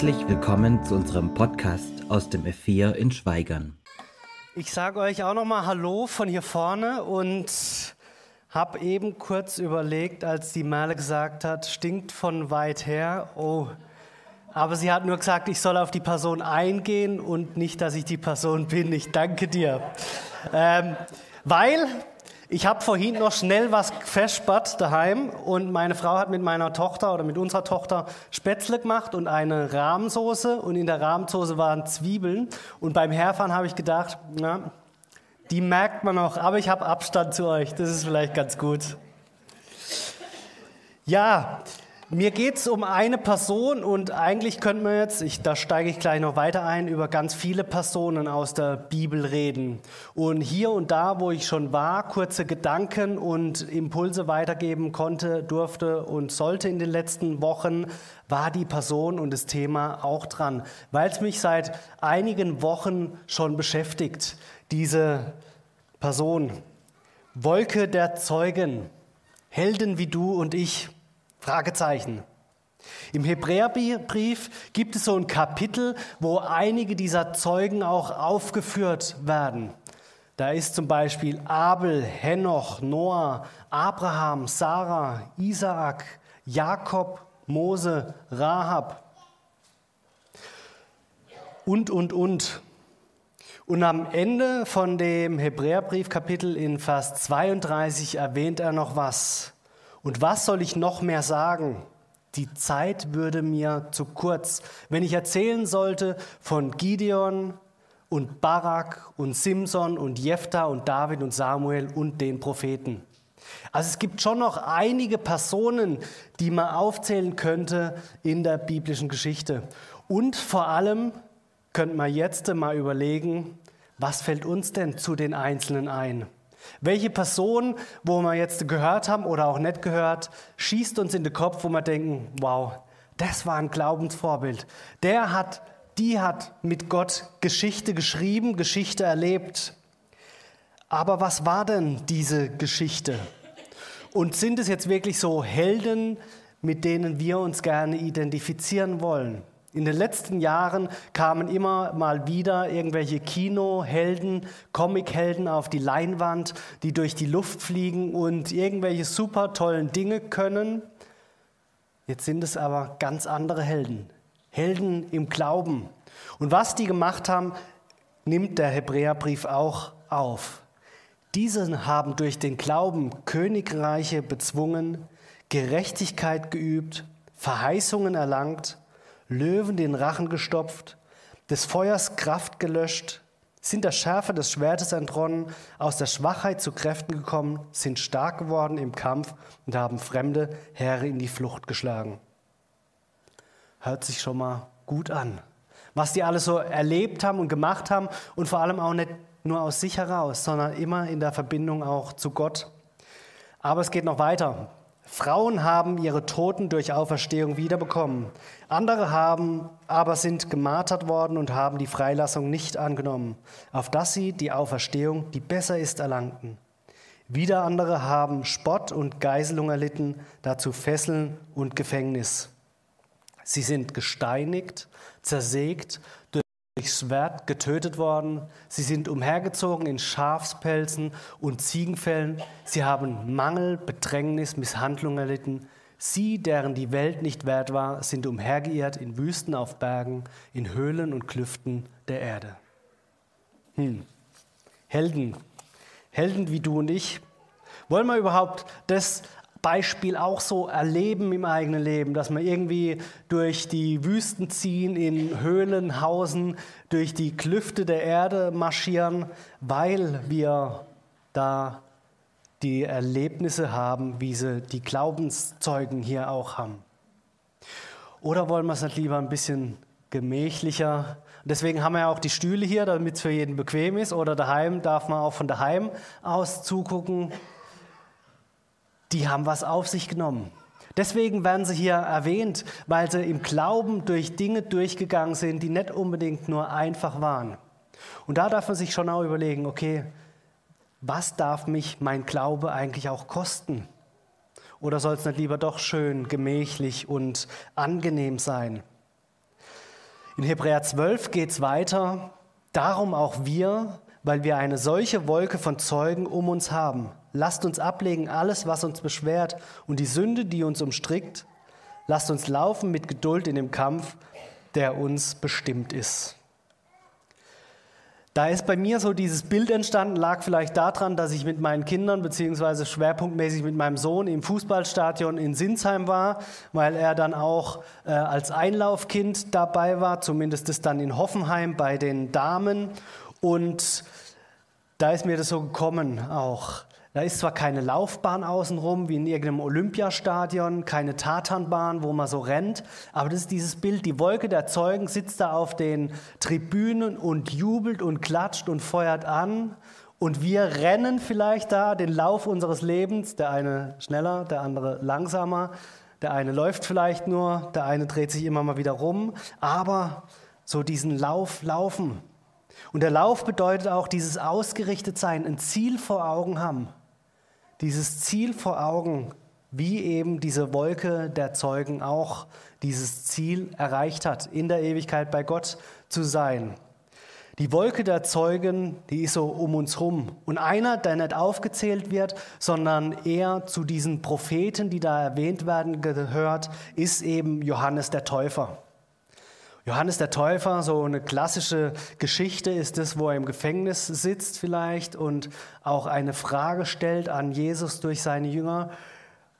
Herzlich willkommen zu unserem Podcast aus dem F4 in Schweigern. Ich sage euch auch nochmal Hallo von hier vorne und habe eben kurz überlegt, als die Merle gesagt hat, stinkt von weit her. Oh, aber sie hat nur gesagt, ich soll auf die Person eingehen und nicht, dass ich die Person bin. Ich danke dir. Ähm, weil ich habe vorhin noch schnell was festspart daheim und meine Frau hat mit meiner Tochter oder mit unserer Tochter Spätzle gemacht und eine Rahmsoße. Und in der Rahmsoße waren Zwiebeln. Und beim Herfahren habe ich gedacht, na, die merkt man noch, aber ich habe Abstand zu euch, das ist vielleicht ganz gut. Ja, mir geht es um eine Person und eigentlich könnte man jetzt, ich, da steige ich gleich noch weiter ein, über ganz viele Personen aus der Bibel reden. Und hier und da, wo ich schon war, kurze Gedanken und Impulse weitergeben konnte, durfte und sollte in den letzten Wochen, war die Person und das Thema auch dran, weil es mich seit einigen Wochen schon beschäftigt, diese Person. Wolke der Zeugen, Helden wie du und ich. Fragezeichen. Im Hebräerbrief gibt es so ein Kapitel, wo einige dieser Zeugen auch aufgeführt werden. Da ist zum Beispiel Abel, Henoch, Noah, Abraham, Sarah, Isaak, Jakob, Mose, Rahab und, und, und. Und am Ende von dem Hebräerbriefkapitel in Vers 32 erwähnt er noch was. Und was soll ich noch mehr sagen? Die Zeit würde mir zu kurz, wenn ich erzählen sollte von Gideon und Barak und Simson und Jephthah und David und Samuel und den Propheten. Also es gibt schon noch einige Personen, die man aufzählen könnte in der biblischen Geschichte. Und vor allem könnte man jetzt mal überlegen, was fällt uns denn zu den Einzelnen ein? Welche Person, wo wir jetzt gehört haben oder auch nicht gehört, schießt uns in den Kopf, wo wir denken, wow, das war ein Glaubensvorbild. Der hat, die hat mit Gott Geschichte geschrieben, Geschichte erlebt. Aber was war denn diese Geschichte? Und sind es jetzt wirklich so Helden, mit denen wir uns gerne identifizieren wollen? In den letzten Jahren kamen immer mal wieder irgendwelche Kinohelden, Comichelden auf die Leinwand, die durch die Luft fliegen und irgendwelche super tollen Dinge können. Jetzt sind es aber ganz andere Helden. Helden im Glauben. Und was die gemacht haben, nimmt der Hebräerbrief auch auf. Diese haben durch den Glauben Königreiche bezwungen, Gerechtigkeit geübt, Verheißungen erlangt, Löwen den Rachen gestopft, des Feuers Kraft gelöscht, sind der Schärfe des Schwertes entronnen, aus der Schwachheit zu Kräften gekommen, sind stark geworden im Kampf und haben fremde Heere in die Flucht geschlagen. Hört sich schon mal gut an. Was die alles so erlebt haben und gemacht haben und vor allem auch nicht nur aus sich heraus, sondern immer in der Verbindung auch zu Gott. Aber es geht noch weiter. Frauen haben ihre Toten durch Auferstehung wiederbekommen. Andere haben aber sind gemartert worden und haben die Freilassung nicht angenommen, auf dass sie die Auferstehung, die besser ist, erlangten. Wieder andere haben Spott und Geiselung erlitten, dazu Fesseln und Gefängnis. Sie sind gesteinigt, zersägt, Schwert getötet worden. Sie sind umhergezogen in Schafspelzen und Ziegenfällen. Sie haben Mangel, Bedrängnis, Misshandlung erlitten. Sie, deren die Welt nicht wert war, sind umhergeirrt in Wüsten auf Bergen, in Höhlen und Klüften der Erde. Hm. Helden, Helden wie du und ich. Wollen wir überhaupt das Beispiel auch so erleben im eigenen Leben, dass wir irgendwie durch die Wüsten ziehen, in Höhlen hausen, durch die Klüfte der Erde marschieren, weil wir da die Erlebnisse haben, wie sie die Glaubenszeugen hier auch haben. Oder wollen wir es nicht lieber ein bisschen gemächlicher? Deswegen haben wir ja auch die Stühle hier, damit es für jeden bequem ist. Oder daheim darf man auch von daheim aus zugucken die haben was auf sich genommen. Deswegen werden sie hier erwähnt, weil sie im Glauben durch Dinge durchgegangen sind, die nicht unbedingt nur einfach waren. Und da darf man sich schon auch überlegen, okay, was darf mich mein Glaube eigentlich auch kosten? Oder soll es nicht lieber doch schön, gemächlich und angenehm sein? In Hebräer 12 geht es weiter. Darum auch wir, weil wir eine solche Wolke von Zeugen um uns haben. Lasst uns ablegen alles, was uns beschwert und die Sünde, die uns umstrickt. Lasst uns laufen mit Geduld in dem Kampf, der uns bestimmt ist. Da ist bei mir so dieses Bild entstanden, lag vielleicht daran, dass ich mit meinen Kindern beziehungsweise schwerpunktmäßig mit meinem Sohn im Fußballstadion in Sinsheim war, weil er dann auch äh, als Einlaufkind dabei war, zumindest ist dann in Hoffenheim bei den Damen. Und da ist mir das so gekommen auch. Da ist zwar keine Laufbahn außenrum wie in irgendeinem Olympiastadion, keine Tatanbahn, wo man so rennt, aber das ist dieses Bild. Die Wolke der Zeugen sitzt da auf den Tribünen und jubelt und klatscht und feuert an. Und wir rennen vielleicht da den Lauf unseres Lebens, der eine schneller, der andere langsamer, der eine läuft vielleicht nur, der eine dreht sich immer mal wieder rum, aber so diesen Lauf laufen. Und der Lauf bedeutet auch dieses Ausgerichtetsein, ein Ziel vor Augen haben dieses Ziel vor Augen, wie eben diese Wolke der Zeugen auch dieses Ziel erreicht hat, in der Ewigkeit bei Gott zu sein. Die Wolke der Zeugen, die ist so um uns rum. Und einer, der nicht aufgezählt wird, sondern eher zu diesen Propheten, die da erwähnt werden, gehört, ist eben Johannes der Täufer. Johannes der Täufer, so eine klassische Geschichte ist es, wo er im Gefängnis sitzt vielleicht und auch eine Frage stellt an Jesus durch seine Jünger.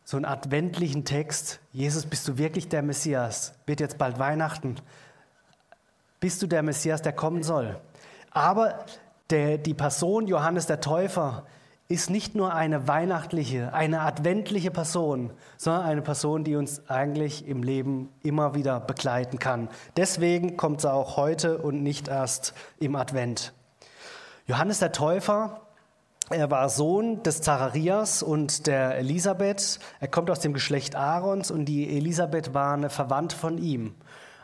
So einen adventlichen Text. Jesus, bist du wirklich der Messias? Wird jetzt bald Weihnachten. Bist du der Messias, der kommen soll? Aber der, die Person Johannes der Täufer ist nicht nur eine weihnachtliche, eine adventliche Person, sondern eine Person, die uns eigentlich im Leben immer wieder begleiten kann. Deswegen kommt sie auch heute und nicht erst im Advent. Johannes der Täufer, er war Sohn des Zacharias und der Elisabeth. Er kommt aus dem Geschlecht Aarons und die Elisabeth war eine Verwandte von ihm.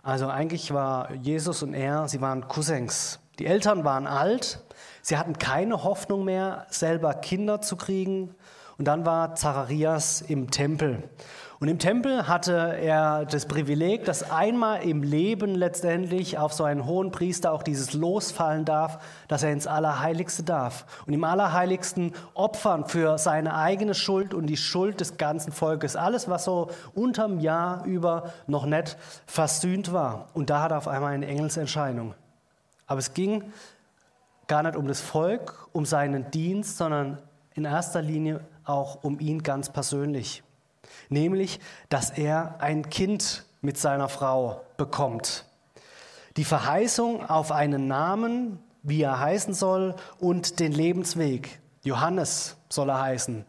Also eigentlich war Jesus und er, sie waren Cousins. Die Eltern waren alt, Sie hatten keine Hoffnung mehr, selber Kinder zu kriegen. Und dann war Zacharias im Tempel. Und im Tempel hatte er das Privileg, dass einmal im Leben letztendlich auf so einen hohen Priester auch dieses Losfallen darf, dass er ins Allerheiligste darf. Und im Allerheiligsten opfern für seine eigene Schuld und die Schuld des ganzen Volkes. Alles, was so unterm Jahr über noch nicht versöhnt war. Und da hat er auf einmal eine Engelserscheinung. Aber es ging gar nicht um das Volk, um seinen Dienst, sondern in erster Linie auch um ihn ganz persönlich. Nämlich, dass er ein Kind mit seiner Frau bekommt. Die Verheißung auf einen Namen, wie er heißen soll, und den Lebensweg. Johannes soll er heißen.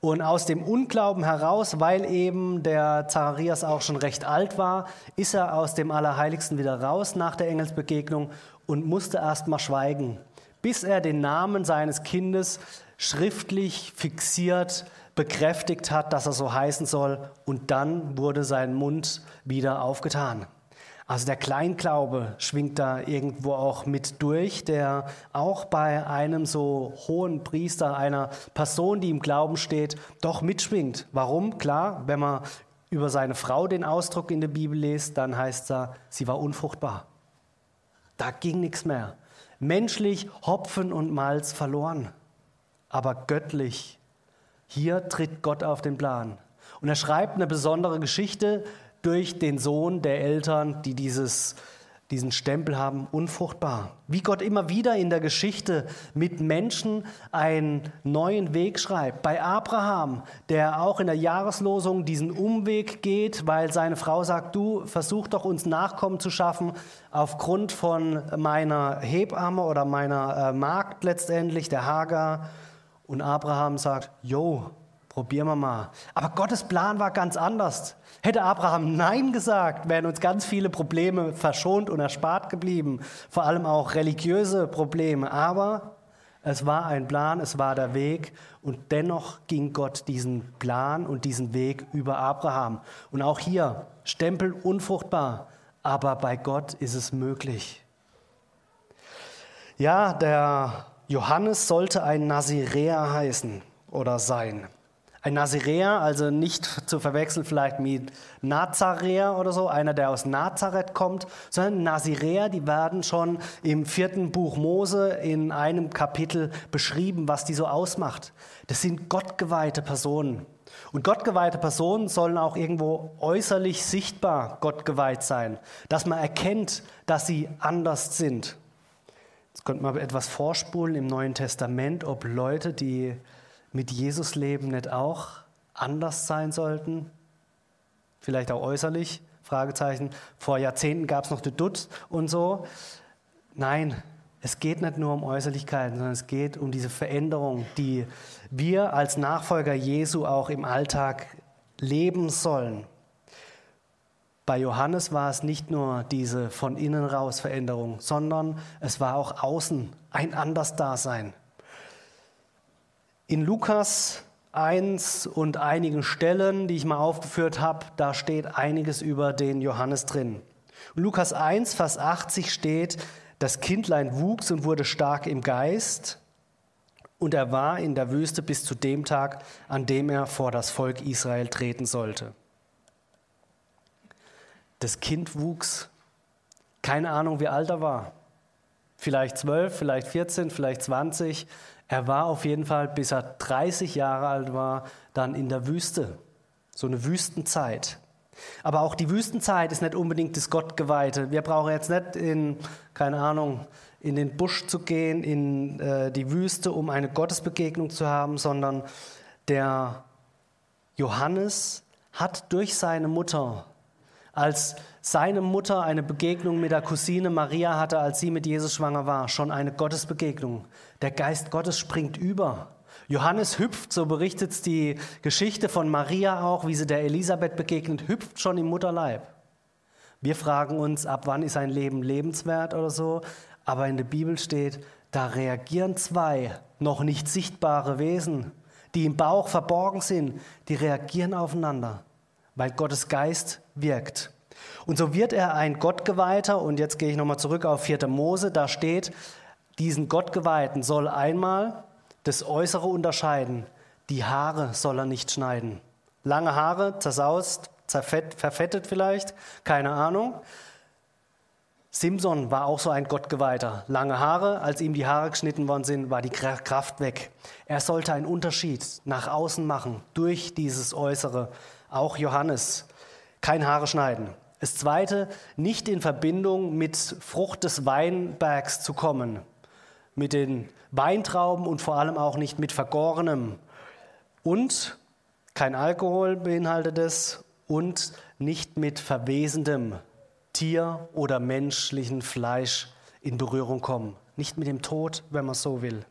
Und aus dem Unglauben heraus, weil eben der Zacharias auch schon recht alt war, ist er aus dem Allerheiligsten wieder raus nach der Engelsbegegnung und musste erst mal schweigen, bis er den Namen seines Kindes schriftlich fixiert, bekräftigt hat, dass er so heißen soll, und dann wurde sein Mund wieder aufgetan. Also der Kleinglaube schwingt da irgendwo auch mit durch, der auch bei einem so hohen Priester, einer Person, die im Glauben steht, doch mitschwingt. Warum? Klar, wenn man über seine Frau den Ausdruck in der Bibel liest, dann heißt es, sie war unfruchtbar. Da ging nichts mehr. Menschlich Hopfen und Malz verloren, aber göttlich. Hier tritt Gott auf den Plan. Und er schreibt eine besondere Geschichte durch den Sohn der Eltern, die dieses diesen Stempel haben, unfruchtbar. Wie Gott immer wieder in der Geschichte mit Menschen einen neuen Weg schreibt. Bei Abraham, der auch in der Jahreslosung diesen Umweg geht, weil seine Frau sagt, du versuch doch uns Nachkommen zu schaffen aufgrund von meiner Hebamme oder meiner äh, Magd letztendlich, der Hagar. Und Abraham sagt, jo, probieren wir mal. Aber Gottes Plan war ganz anders. Hätte Abraham Nein gesagt, wären uns ganz viele Probleme verschont und erspart geblieben, vor allem auch religiöse Probleme. Aber es war ein Plan, es war der Weg und dennoch ging Gott diesen Plan und diesen Weg über Abraham. Und auch hier, Stempel unfruchtbar, aber bei Gott ist es möglich. Ja, der Johannes sollte ein Naziräer heißen oder sein. Ein Naziräer, also nicht zu verwechseln vielleicht mit Nazaräer oder so, einer, der aus Nazareth kommt, sondern Naziräer, die werden schon im vierten Buch Mose in einem Kapitel beschrieben, was die so ausmacht. Das sind gottgeweihte Personen. Und gottgeweihte Personen sollen auch irgendwo äußerlich sichtbar gottgeweiht sein, dass man erkennt, dass sie anders sind. Jetzt könnte man etwas vorspulen im Neuen Testament, ob Leute, die mit Jesus leben, nicht auch anders sein sollten? Vielleicht auch äußerlich? Fragezeichen. Vor Jahrzehnten gab es noch die Dutt und so. Nein, es geht nicht nur um Äußerlichkeiten, sondern es geht um diese Veränderung, die wir als Nachfolger Jesu auch im Alltag leben sollen. Bei Johannes war es nicht nur diese von innen raus Veränderung, sondern es war auch außen ein Andersdasein. In Lukas 1 und einigen Stellen, die ich mal aufgeführt habe, da steht einiges über den Johannes drin. In Lukas 1, Vers 80 steht, das Kindlein wuchs und wurde stark im Geist, und er war in der Wüste bis zu dem Tag, an dem er vor das Volk Israel treten sollte. Das Kind wuchs, keine Ahnung, wie alt er war. Vielleicht zwölf, vielleicht 14, vielleicht 20. Er war auf jeden Fall, bis er 30 Jahre alt war, dann in der Wüste. So eine Wüstenzeit. Aber auch die Wüstenzeit ist nicht unbedingt das Gottgeweihte. Wir brauchen jetzt nicht in, keine Ahnung, in den Busch zu gehen, in äh, die Wüste, um eine Gottesbegegnung zu haben, sondern der Johannes hat durch seine Mutter als seine Mutter eine Begegnung mit der Cousine Maria hatte, als sie mit Jesus schwanger war, schon eine Gottesbegegnung. Der Geist Gottes springt über. Johannes hüpft, so berichtet die Geschichte von Maria auch, wie sie der Elisabeth begegnet, hüpft schon im Mutterleib. Wir fragen uns, ab wann ist ein Leben lebenswert oder so, aber in der Bibel steht, da reagieren zwei noch nicht sichtbare Wesen, die im Bauch verborgen sind, die reagieren aufeinander weil Gottes Geist wirkt. Und so wird er ein Gottgeweihter, und jetzt gehe ich nochmal zurück auf 4. Mose, da steht, diesen Gottgeweihten soll einmal das Äußere unterscheiden, die Haare soll er nicht schneiden. Lange Haare, zersaust, zerfett, verfettet vielleicht, keine Ahnung. Simson war auch so ein Gottgeweihter. Lange Haare, als ihm die Haare geschnitten worden sind, war die Kraft weg. Er sollte einen Unterschied nach außen machen durch dieses Äußere auch Johannes. Kein Haare schneiden. Das zweite, nicht in Verbindung mit Frucht des Weinbergs zu kommen, mit den Weintrauben und vor allem auch nicht mit Vergorenem. Und kein Alkohol beinhaltet es und nicht mit verwesendem Tier oder menschlichen Fleisch in Berührung kommen. Nicht mit dem Tod, wenn man so will.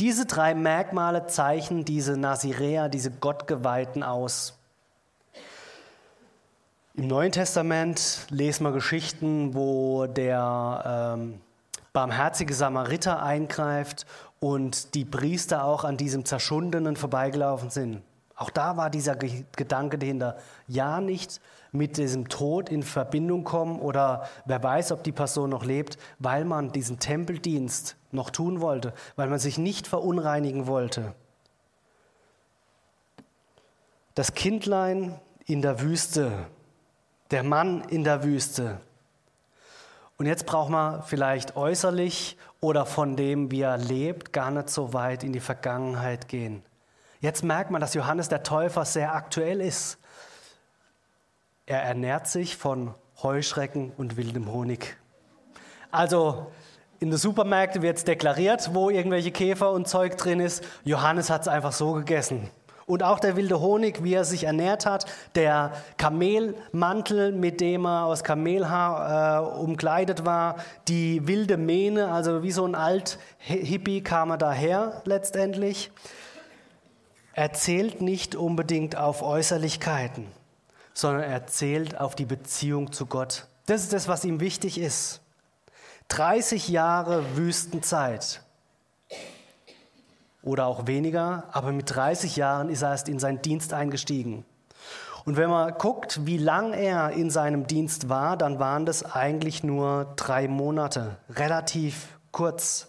Diese drei Merkmale zeichnen diese Naziräer, diese Gottgeweihten aus. Im Neuen Testament lesen wir Geschichten, wo der ähm, barmherzige Samariter eingreift und die Priester auch an diesem Zerschundenen vorbeigelaufen sind. Auch da war dieser Gedanke dahinter, ja nicht mit diesem Tod in Verbindung kommen oder wer weiß, ob die Person noch lebt, weil man diesen Tempeldienst noch tun wollte, weil man sich nicht verunreinigen wollte. Das Kindlein in der Wüste, der Mann in der Wüste. Und jetzt braucht man vielleicht äußerlich oder von dem, wie er lebt, gar nicht so weit in die Vergangenheit gehen. Jetzt merkt man, dass Johannes der Täufer sehr aktuell ist. Er ernährt sich von Heuschrecken und wildem Honig. Also in den Supermärkten wird es deklariert, wo irgendwelche Käfer und Zeug drin ist. Johannes hat es einfach so gegessen. Und auch der wilde Honig, wie er sich ernährt hat, der Kamelmantel, mit dem er aus Kamelhaar äh, umkleidet war, die wilde Mähne, also wie so ein Alt-Hippie kam er daher letztendlich. Er zählt nicht unbedingt auf Äußerlichkeiten, sondern er zählt auf die Beziehung zu Gott. Das ist das, was ihm wichtig ist. 30 Jahre Wüstenzeit oder auch weniger, aber mit 30 Jahren ist er erst in seinen Dienst eingestiegen. Und wenn man guckt, wie lang er in seinem Dienst war, dann waren das eigentlich nur drei Monate, relativ kurz.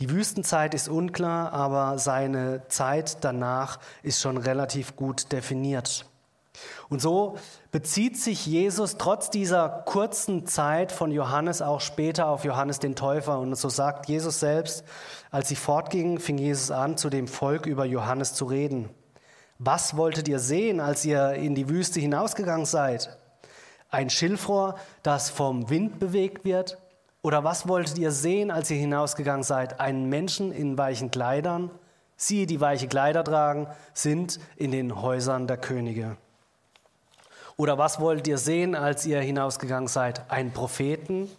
Die Wüstenzeit ist unklar, aber seine Zeit danach ist schon relativ gut definiert. Und so bezieht sich Jesus trotz dieser kurzen Zeit von Johannes auch später auf Johannes den Täufer. Und so sagt Jesus selbst, als sie fortgingen, fing Jesus an, zu dem Volk über Johannes zu reden. Was wolltet ihr sehen, als ihr in die Wüste hinausgegangen seid? Ein Schilfrohr, das vom Wind bewegt wird? Oder was wolltet ihr sehen, als ihr hinausgegangen seid? Einen Menschen in weichen Kleidern? Sie, die weiche Kleider tragen, sind in den Häusern der Könige. Oder was wollt ihr sehen, als ihr hinausgegangen seid? Einen Propheten?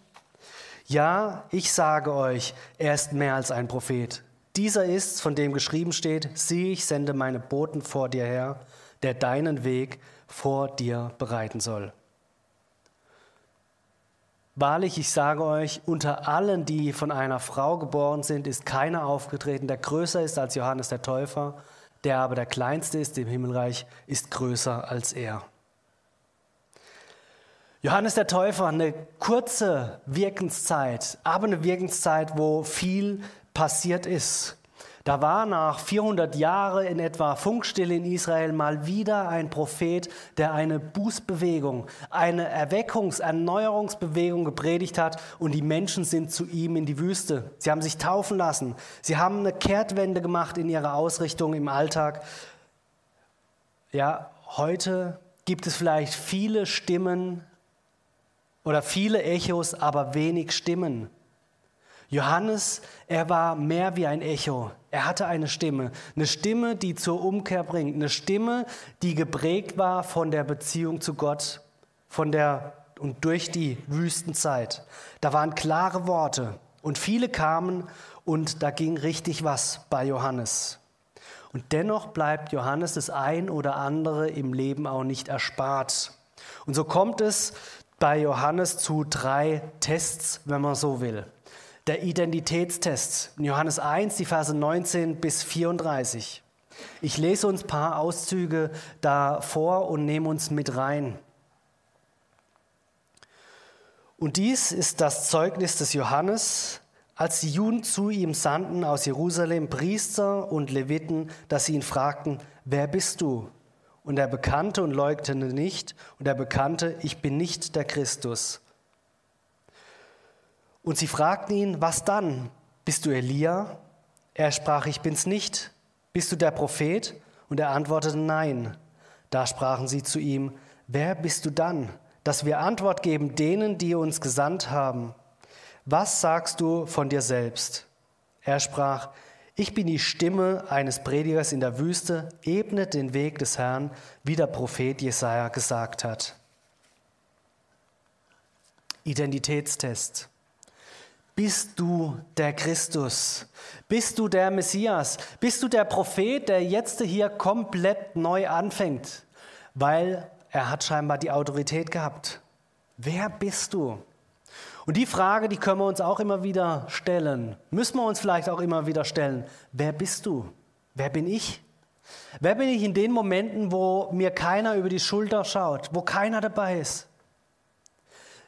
Ja, ich sage euch, er ist mehr als ein Prophet. Dieser ist, von dem geschrieben steht, sieh, ich sende meine Boten vor dir her, der deinen Weg vor dir bereiten soll. Wahrlich, ich sage euch, unter allen, die von einer Frau geboren sind, ist keiner aufgetreten, der größer ist als Johannes der Täufer, der aber der kleinste ist im Himmelreich, ist größer als er. Johannes der Täufer, eine kurze Wirkenszeit, aber eine Wirkenszeit, wo viel passiert ist. Da war nach 400 Jahren in etwa Funkstille in Israel mal wieder ein Prophet, der eine Bußbewegung, eine Erweckungs-, Erneuerungsbewegung gepredigt hat und die Menschen sind zu ihm in die Wüste. Sie haben sich taufen lassen. Sie haben eine Kehrtwende gemacht in ihrer Ausrichtung im Alltag. Ja, heute gibt es vielleicht viele Stimmen oder viele Echos, aber wenig Stimmen. Johannes, er war mehr wie ein Echo. Er hatte eine Stimme, eine Stimme, die zur Umkehr bringt, eine Stimme, die geprägt war von der Beziehung zu Gott, von der und durch die Wüstenzeit. Da waren klare Worte und viele kamen und da ging richtig was bei Johannes. Und dennoch bleibt Johannes das ein oder andere im Leben auch nicht erspart. Und so kommt es bei Johannes zu drei Tests, wenn man so will. Der Identitätstest in Johannes 1, die Verse 19 bis 34. Ich lese uns ein paar Auszüge da vor und nehme uns mit rein. Und dies ist das Zeugnis des Johannes, als die Juden zu ihm sandten aus Jerusalem Priester und Leviten, dass sie ihn fragten, wer bist du? Und er bekannte und leugnete nicht. Und er bekannte, ich bin nicht der Christus. Und sie fragten ihn, was dann? Bist du Elia? Er sprach, ich bin's nicht. Bist du der Prophet? Und er antwortete, nein. Da sprachen sie zu ihm, wer bist du dann, dass wir Antwort geben denen, die uns gesandt haben? Was sagst du von dir selbst? Er sprach, ich bin die Stimme eines Predigers in der Wüste, ebnet den Weg des Herrn, wie der Prophet Jesaja gesagt hat. Identitätstest. Bist du der Christus? Bist du der Messias? Bist du der Prophet, der jetzt hier komplett neu anfängt? Weil er hat scheinbar die Autorität gehabt. Wer bist du? Und die Frage, die können wir uns auch immer wieder stellen, müssen wir uns vielleicht auch immer wieder stellen. Wer bist du? Wer bin ich? Wer bin ich in den Momenten, wo mir keiner über die Schulter schaut, wo keiner dabei ist?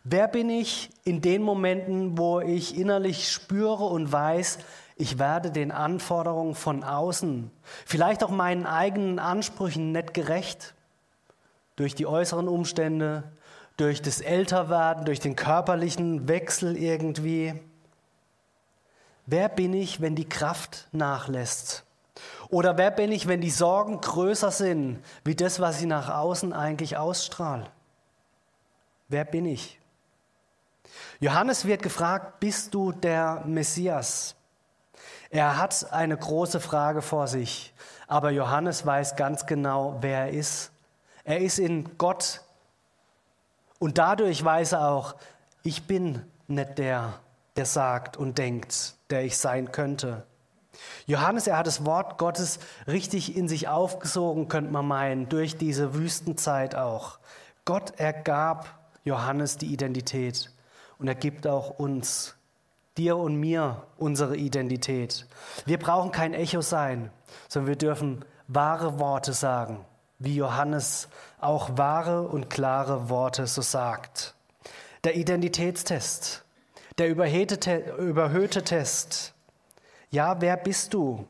Wer bin ich in den Momenten, wo ich innerlich spüre und weiß, ich werde den Anforderungen von außen, vielleicht auch meinen eigenen Ansprüchen nicht gerecht? Durch die äußeren Umstände, durch das Älterwerden, durch den körperlichen Wechsel irgendwie. Wer bin ich, wenn die Kraft nachlässt? Oder wer bin ich, wenn die Sorgen größer sind, wie das, was ich nach außen eigentlich ausstrahle? Wer bin ich? Johannes wird gefragt, bist du der Messias? Er hat eine große Frage vor sich, aber Johannes weiß ganz genau, wer er ist. Er ist in Gott und dadurch weiß er auch, ich bin nicht der, der sagt und denkt, der ich sein könnte. Johannes, er hat das Wort Gottes richtig in sich aufgesogen, könnte man meinen, durch diese Wüstenzeit auch. Gott ergab Johannes die Identität und er gibt auch uns, dir und mir, unsere Identität. Wir brauchen kein Echo sein, sondern wir dürfen wahre Worte sagen wie Johannes auch wahre und klare Worte so sagt. Der Identitätstest, der überhöhte Test. Ja, wer bist du?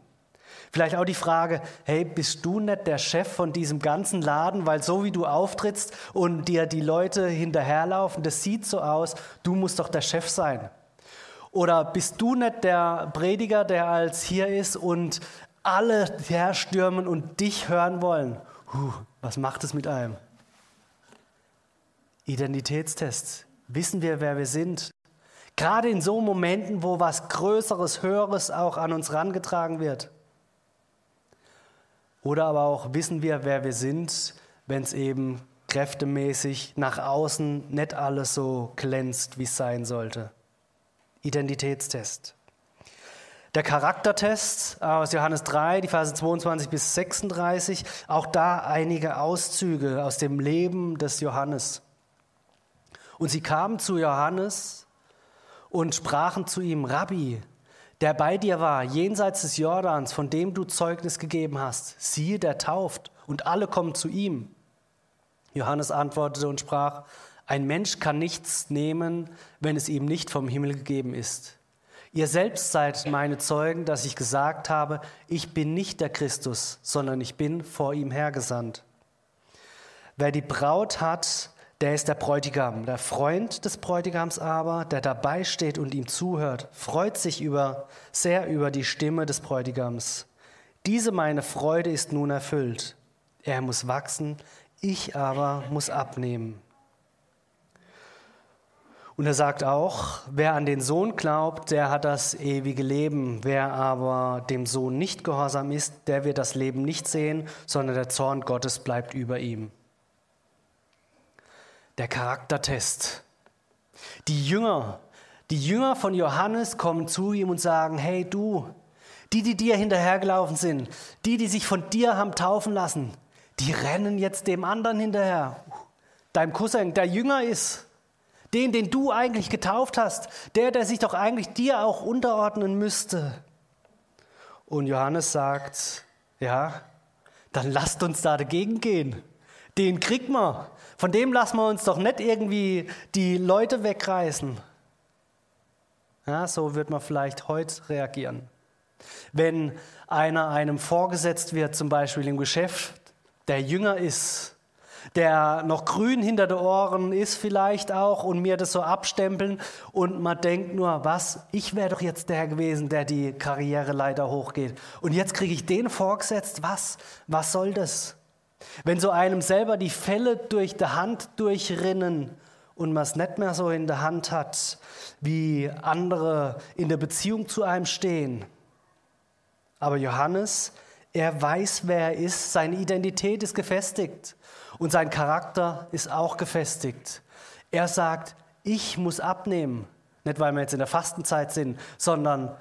Vielleicht auch die Frage, hey, bist du nicht der Chef von diesem ganzen Laden, weil so wie du auftrittst und dir die Leute hinterherlaufen, das sieht so aus, du musst doch der Chef sein. Oder bist du nicht der Prediger, der als hier ist und alle herstürmen und dich hören wollen? Huh, was macht es mit einem? Identitätstest. Wissen wir, wer wir sind? Gerade in so Momenten, wo was Größeres, Höheres auch an uns rangetragen wird. Oder aber auch wissen wir, wer wir sind, wenn es eben kräftemäßig nach außen nicht alles so glänzt, wie es sein sollte. Identitätstest. Der Charaktertest aus Johannes 3, die Verse 22 bis 36, auch da einige Auszüge aus dem Leben des Johannes. Und sie kamen zu Johannes und sprachen zu ihm, Rabbi, der bei dir war, jenseits des Jordans, von dem du Zeugnis gegeben hast, siehe, der tauft, und alle kommen zu ihm. Johannes antwortete und sprach, ein Mensch kann nichts nehmen, wenn es ihm nicht vom Himmel gegeben ist. Ihr selbst seid meine Zeugen, dass ich gesagt habe, ich bin nicht der Christus, sondern ich bin vor ihm hergesandt. Wer die Braut hat, der ist der Bräutigam. Der Freund des Bräutigams aber, der dabei steht und ihm zuhört, freut sich über, sehr über die Stimme des Bräutigams. Diese meine Freude ist nun erfüllt. Er muss wachsen, ich aber muss abnehmen. Und er sagt auch, wer an den Sohn glaubt, der hat das ewige Leben. Wer aber dem Sohn nicht gehorsam ist, der wird das Leben nicht sehen, sondern der Zorn Gottes bleibt über ihm der Charaktertest. Die Jünger, die Jünger von Johannes kommen zu ihm und sagen, hey du, die, die dir hinterhergelaufen sind, die, die sich von dir haben taufen lassen, die rennen jetzt dem anderen hinterher. Deinem Cousin, der Jünger ist, den, den du eigentlich getauft hast, der, der sich doch eigentlich dir auch unterordnen müsste. Und Johannes sagt, ja, dann lasst uns da dagegen gehen. Den kriegt man. Von dem lassen wir uns doch nicht irgendwie die Leute wegreißen. Ja, so wird man vielleicht heute reagieren. Wenn einer einem vorgesetzt wird, zum Beispiel im Geschäft, der jünger ist, der noch grün hinter den Ohren ist vielleicht auch und mir das so abstempeln. Und man denkt nur, was, ich wäre doch jetzt der gewesen, der die Karriereleiter hochgeht. Und jetzt kriege ich den vorgesetzt, was, was soll das? Wenn so einem selber die Fälle durch die Hand durchrinnen und man es nicht mehr so in der Hand hat, wie andere in der Beziehung zu einem stehen. Aber Johannes, er weiß, wer er ist, seine Identität ist gefestigt und sein Charakter ist auch gefestigt. Er sagt, ich muss abnehmen, nicht weil wir jetzt in der Fastenzeit sind, sondern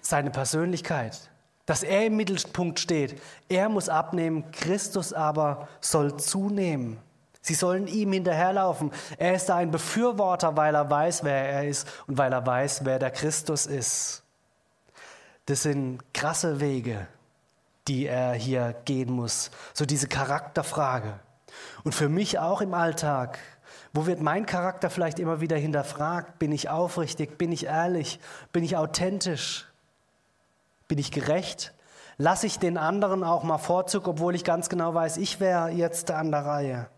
seine Persönlichkeit, dass er im Mittelpunkt steht. Er muss abnehmen, Christus aber soll zunehmen. Sie sollen ihm hinterherlaufen. Er ist da ein Befürworter, weil er weiß, wer er ist und weil er weiß, wer der Christus ist. Das sind krasse Wege, die er hier gehen muss. So diese Charakterfrage. Und für mich auch im Alltag. Wo wird mein Charakter vielleicht immer wieder hinterfragt? Bin ich aufrichtig? Bin ich ehrlich? Bin ich authentisch? Bin ich gerecht? Lasse ich den anderen auch mal Vorzug, obwohl ich ganz genau weiß, ich wäre jetzt an der Reihe?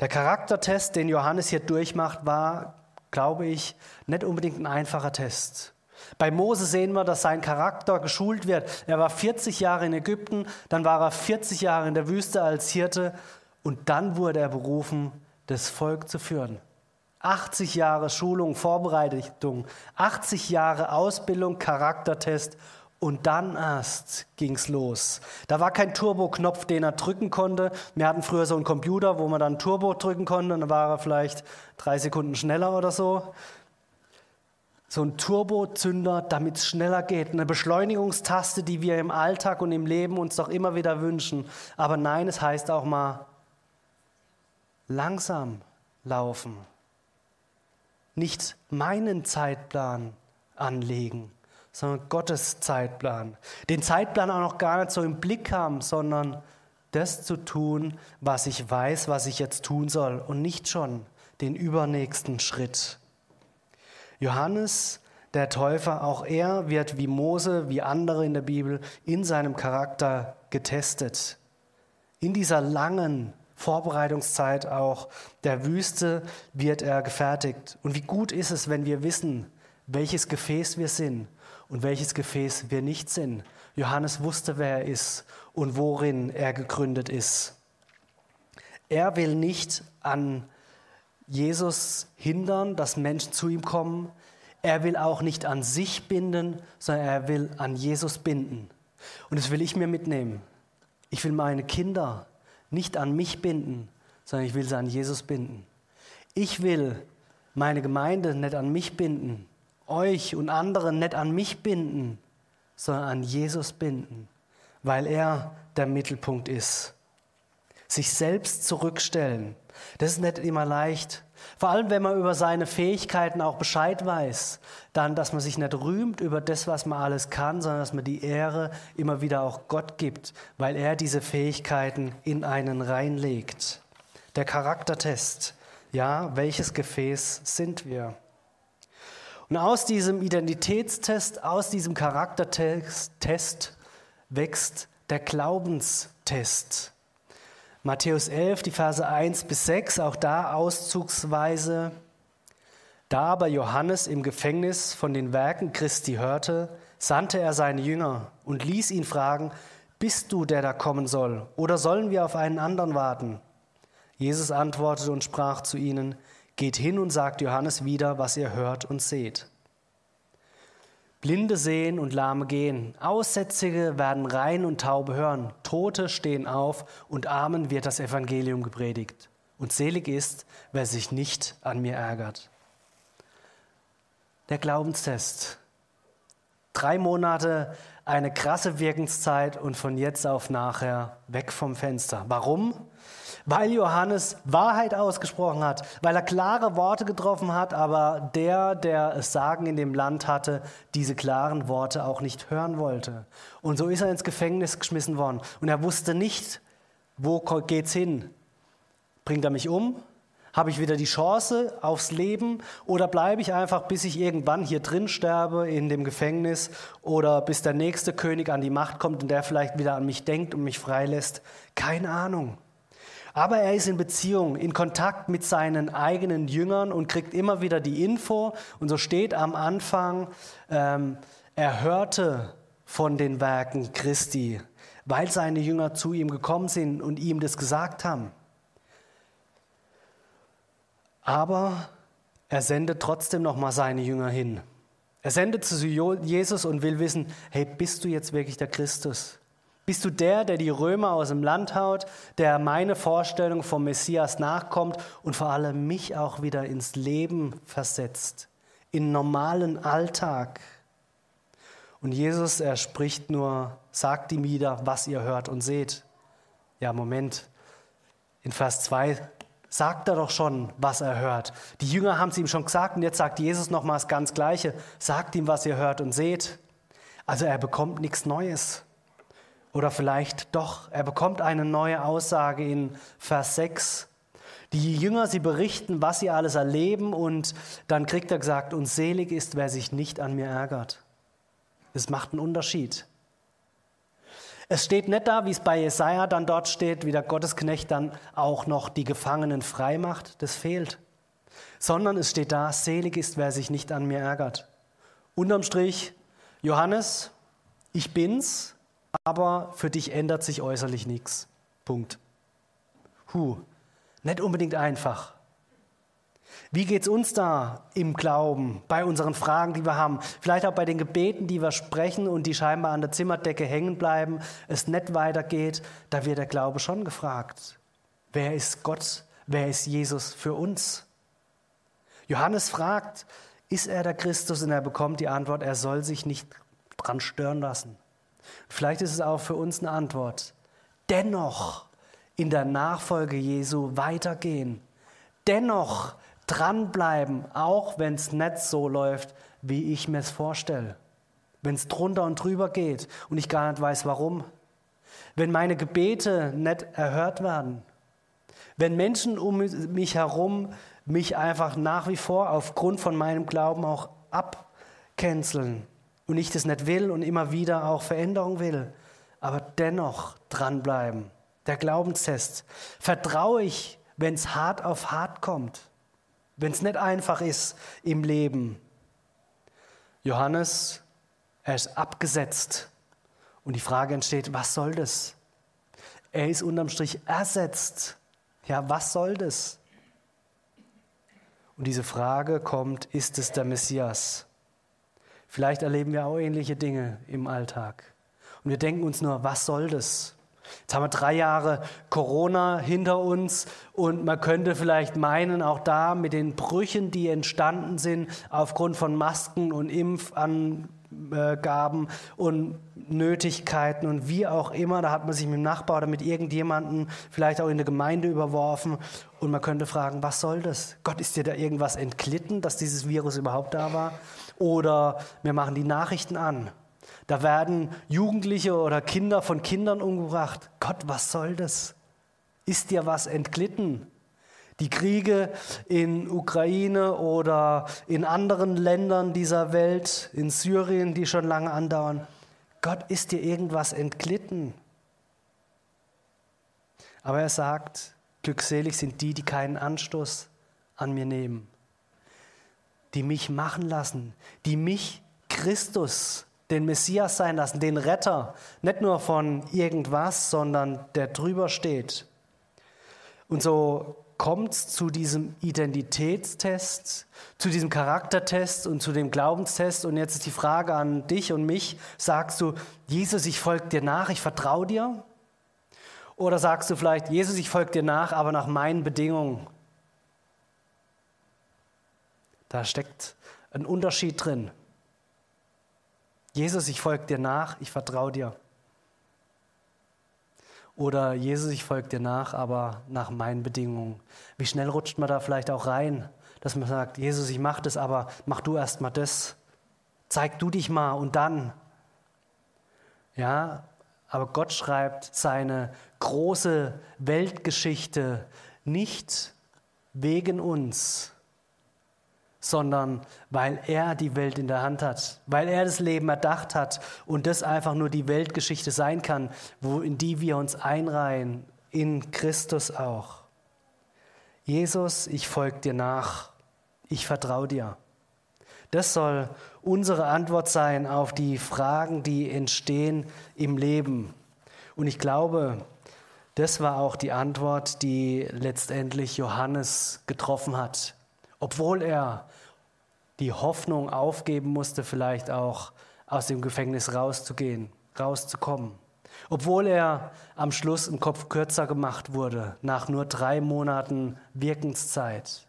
Der Charaktertest, den Johannes hier durchmacht, war, glaube ich, nicht unbedingt ein einfacher Test. Bei Mose sehen wir, dass sein Charakter geschult wird. Er war 40 Jahre in Ägypten, dann war er 40 Jahre in der Wüste als Hirte und dann wurde er berufen, das Volk zu führen. 80 Jahre Schulung, Vorbereitung, 80 Jahre Ausbildung, Charaktertest und dann erst ging's los. Da war kein Turbo-Knopf, den er drücken konnte. Wir hatten früher so einen Computer, wo man dann Turbo drücken konnte und dann war er vielleicht drei Sekunden schneller oder so. So ein Turbozünder, damit es schneller geht. Eine Beschleunigungstaste, die wir im Alltag und im Leben uns doch immer wieder wünschen. Aber nein, es heißt auch mal langsam laufen nicht meinen Zeitplan anlegen, sondern Gottes Zeitplan. Den Zeitplan auch noch gar nicht so im Blick haben, sondern das zu tun, was ich weiß, was ich jetzt tun soll und nicht schon den übernächsten Schritt. Johannes, der Täufer, auch er wird wie Mose, wie andere in der Bibel, in seinem Charakter getestet. In dieser langen Vorbereitungszeit auch der Wüste wird er gefertigt. Und wie gut ist es, wenn wir wissen, welches Gefäß wir sind und welches Gefäß wir nicht sind. Johannes wusste, wer er ist und worin er gegründet ist. Er will nicht an Jesus hindern, dass Menschen zu ihm kommen. Er will auch nicht an sich binden, sondern er will an Jesus binden. Und das will ich mir mitnehmen. Ich will meine Kinder nicht an mich binden, sondern ich will sie an Jesus binden. Ich will meine Gemeinde nicht an mich binden, euch und andere nicht an mich binden, sondern an Jesus binden, weil er der Mittelpunkt ist. Sich selbst zurückstellen, das ist nicht immer leicht. Vor allem, wenn man über seine Fähigkeiten auch Bescheid weiß, dann, dass man sich nicht rühmt über das, was man alles kann, sondern dass man die Ehre immer wieder auch Gott gibt, weil er diese Fähigkeiten in einen reinlegt. Der Charaktertest. Ja, welches Gefäß sind wir? Und aus diesem Identitätstest, aus diesem Charaktertest wächst der Glaubenstest. Matthäus 11, die Verse 1 bis 6, auch da auszugsweise. Da aber Johannes im Gefängnis von den Werken Christi hörte, sandte er seine Jünger und ließ ihn fragen, bist du der da kommen soll, oder sollen wir auf einen anderen warten? Jesus antwortete und sprach zu ihnen, geht hin und sagt Johannes wieder, was ihr hört und seht. Blinde sehen und Lahme gehen, Aussätzige werden rein und taube hören, Tote stehen auf und Armen wird das Evangelium gepredigt. Und selig ist, wer sich nicht an mir ärgert. Der Glaubenstest. Drei Monate, eine krasse Wirkenszeit und von jetzt auf nachher weg vom Fenster. Warum? Weil Johannes Wahrheit ausgesprochen hat, weil er klare Worte getroffen hat, aber der, der es sagen in dem Land hatte, diese klaren Worte auch nicht hören wollte. Und so ist er ins Gefängnis geschmissen worden. Und er wusste nicht, wo geht's hin? Bringt er mich um? Habe ich wieder die Chance aufs Leben oder bleibe ich einfach, bis ich irgendwann hier drin sterbe in dem Gefängnis oder bis der nächste König an die Macht kommt und der vielleicht wieder an mich denkt und mich freilässt? Keine Ahnung. Aber er ist in Beziehung, in Kontakt mit seinen eigenen Jüngern und kriegt immer wieder die Info. Und so steht am Anfang, ähm, er hörte von den Werken Christi, weil seine Jünger zu ihm gekommen sind und ihm das gesagt haben. Aber er sendet trotzdem noch mal seine Jünger hin. Er sendet zu Jesus und will wissen, hey, bist du jetzt wirklich der Christus? Bist du der, der die Römer aus dem Land haut, der meine Vorstellung vom Messias nachkommt und vor allem mich auch wieder ins Leben versetzt, in normalen Alltag? Und Jesus, er spricht nur, sagt ihm wieder, was ihr hört und seht. Ja, Moment. In Vers 2 sagt er doch schon, was er hört. Die Jünger haben es ihm schon gesagt und jetzt sagt Jesus nochmal das ganz Gleiche. Sagt ihm, was ihr hört und seht. Also er bekommt nichts Neues. Oder vielleicht doch, er bekommt eine neue Aussage in Vers 6. Die Jünger, sie berichten, was sie alles erleben und dann kriegt er gesagt, und selig ist, wer sich nicht an mir ärgert. Es macht einen Unterschied. Es steht nicht da, wie es bei Jesaja dann dort steht, wie der Gottesknecht dann auch noch die Gefangenen frei macht. Das fehlt. Sondern es steht da, selig ist, wer sich nicht an mir ärgert. Unterm Strich, Johannes, ich bin's, aber für dich ändert sich äußerlich nichts. Punkt. Huh, nicht unbedingt einfach. Wie geht es uns da im Glauben, bei unseren Fragen, die wir haben, vielleicht auch bei den Gebeten, die wir sprechen und die scheinbar an der Zimmerdecke hängen bleiben, es nicht weitergeht, da wird der Glaube schon gefragt. Wer ist Gott? Wer ist Jesus für uns? Johannes fragt, ist er der Christus? Und er bekommt die Antwort, er soll sich nicht dran stören lassen. Vielleicht ist es auch für uns eine Antwort. Dennoch in der Nachfolge Jesu weitergehen. Dennoch dranbleiben, auch wenn es nicht so läuft, wie ich mir es vorstelle. Wenn es drunter und drüber geht und ich gar nicht weiß, warum. Wenn meine Gebete nicht erhört werden. Wenn Menschen um mich herum mich einfach nach wie vor aufgrund von meinem Glauben auch ab canceln und ich das nicht will und immer wieder auch Veränderung will, aber dennoch dranbleiben. Der Glaubenstest. Vertraue ich, wenn es hart auf hart kommt, wenn es nicht einfach ist im Leben. Johannes, er ist abgesetzt und die Frage entsteht, was soll das? Er ist unterm Strich ersetzt. Ja, was soll das? Und diese Frage kommt, ist es der Messias? Vielleicht erleben wir auch ähnliche Dinge im Alltag. Und wir denken uns nur, was soll das? Jetzt haben wir drei Jahre Corona hinter uns und man könnte vielleicht meinen, auch da mit den Brüchen, die entstanden sind aufgrund von Masken und Impfangaben und Nötigkeiten und wie auch immer, da hat man sich mit dem Nachbar oder mit irgendjemandem vielleicht auch in der Gemeinde überworfen und man könnte fragen, was soll das? Gott, ist dir da irgendwas entglitten, dass dieses Virus überhaupt da war? Oder wir machen die Nachrichten an. Da werden Jugendliche oder Kinder von Kindern umgebracht. Gott, was soll das? Ist dir was entglitten? Die Kriege in Ukraine oder in anderen Ländern dieser Welt, in Syrien, die schon lange andauern. Gott, ist dir irgendwas entglitten? Aber er sagt, glückselig sind die, die keinen Anstoß an mir nehmen die mich machen lassen, die mich Christus, den Messias sein lassen, den Retter, nicht nur von irgendwas, sondern der drüber steht. Und so kommt es zu diesem Identitätstest, zu diesem Charaktertest und zu dem Glaubenstest. Und jetzt ist die Frage an dich und mich, sagst du, Jesus, ich folge dir nach, ich vertraue dir? Oder sagst du vielleicht, Jesus, ich folge dir nach, aber nach meinen Bedingungen? Da steckt ein Unterschied drin. Jesus, ich folge dir nach, ich vertraue dir. Oder Jesus, ich folge dir nach, aber nach meinen Bedingungen. Wie schnell rutscht man da vielleicht auch rein, dass man sagt, Jesus, ich mache das, aber mach du erst mal das. Zeig du dich mal und dann. Ja, aber Gott schreibt seine große Weltgeschichte nicht wegen uns, sondern weil er die Welt in der Hand hat, weil er das Leben erdacht hat und das einfach nur die Weltgeschichte sein kann, wo, in die wir uns einreihen, in Christus auch. Jesus, ich folge dir nach, ich vertraue dir. Das soll unsere Antwort sein auf die Fragen, die entstehen im Leben. Und ich glaube, das war auch die Antwort, die letztendlich Johannes getroffen hat obwohl er die Hoffnung aufgeben musste, vielleicht auch aus dem Gefängnis rauszugehen, rauszukommen. Obwohl er am Schluss im Kopf kürzer gemacht wurde, nach nur drei Monaten Wirkenszeit.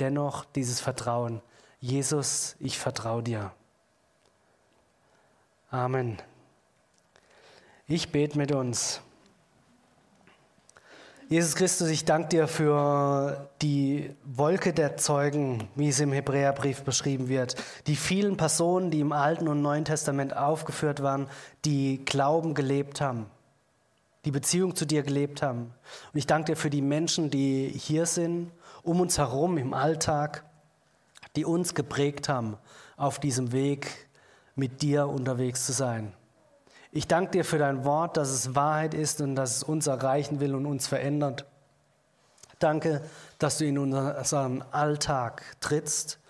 Dennoch dieses Vertrauen. Jesus, ich vertraue dir. Amen. Ich bete mit uns. Jesus Christus, ich danke dir für die Wolke der Zeugen, wie es im Hebräerbrief beschrieben wird. Die vielen Personen, die im Alten und Neuen Testament aufgeführt waren, die Glauben gelebt haben, die Beziehung zu dir gelebt haben. Und ich danke dir für die Menschen, die hier sind, um uns herum im Alltag, die uns geprägt haben, auf diesem Weg mit dir unterwegs zu sein. Ich danke dir für dein Wort, dass es Wahrheit ist und dass es uns erreichen will und uns verändert. Danke, dass du in unseren Alltag trittst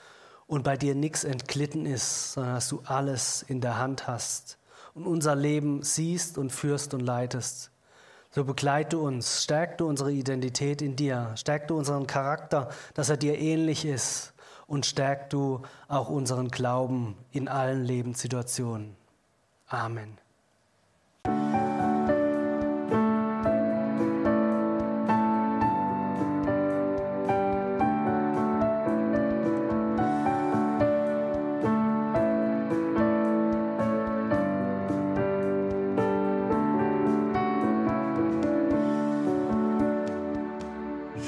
und bei dir nichts entglitten ist, sondern dass du alles in der Hand hast und unser Leben siehst und führst und leitest. So begleite uns, stärk du unsere Identität in dir, stärk du unseren Charakter, dass er dir ähnlich ist und stärk du auch unseren Glauben in allen Lebenssituationen. Amen.